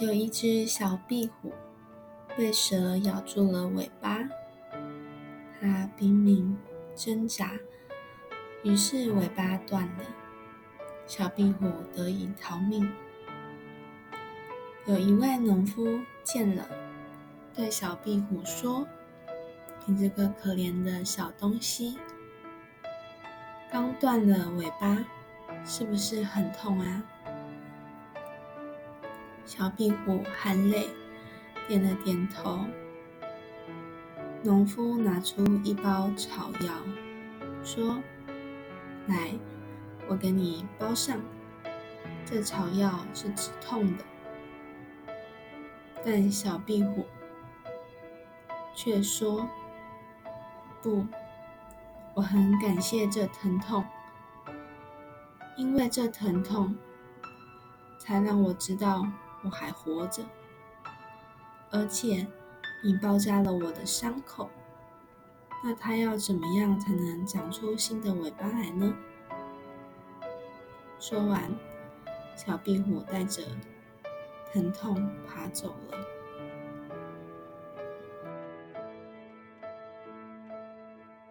有一只小壁虎被蛇咬住了尾巴，它拼命挣扎，于是尾巴断了，小壁虎得以逃命。有一位农夫见了，对小壁虎说：“你这个可怜的小东西，刚断了尾巴，是不是很痛啊？”小壁虎含泪点了点头。农夫拿出一包草药，说：“来，我给你包上。这草药是止痛的。”但小壁虎却说：“不，我很感谢这疼痛，因为这疼痛才让我知道。”我还活着，而且你包扎了我的伤口。那它要怎么样才能长出新的尾巴来呢？说完，小壁虎带着疼痛爬走了。